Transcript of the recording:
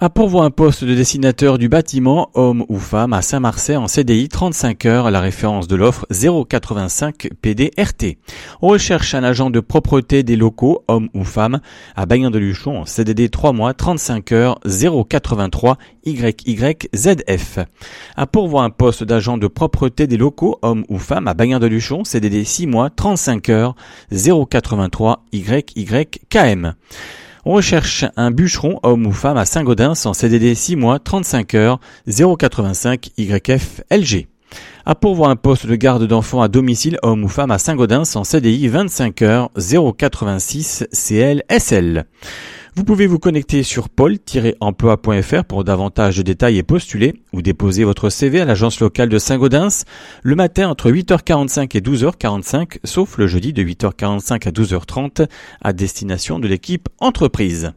À pourvoir un poste de dessinateur du bâtiment, homme ou femme, à Saint-Marseille en CDI 35 heures, la référence de l'offre 085 PDRT. On recherche un agent de propreté des locaux, homme ou femme, à Bagnan de Luchon en CDD 3 mois 35 heures 083 YYZF. À pourvoir un poste d'agent de propreté des locaux, homme ou femme, à Bagnan de Luchon, CDD 6 mois 35 heures 083 YYKM. On recherche un bûcheron, homme ou femme, à Saint-Gaudens en CDD 6 mois, 35 heures, 085 YF LG. À pourvoir un poste de garde d'enfants à domicile, homme ou femme, à Saint-Gaudens en CDI 25 heures, 086 CLSL. Vous pouvez vous connecter sur pôle-emploi.fr pour davantage de détails et postuler ou déposer votre CV à l'agence locale de Saint-Gaudens le matin entre 8h45 et 12h45, sauf le jeudi de 8h45 à 12h30 à destination de l'équipe entreprise.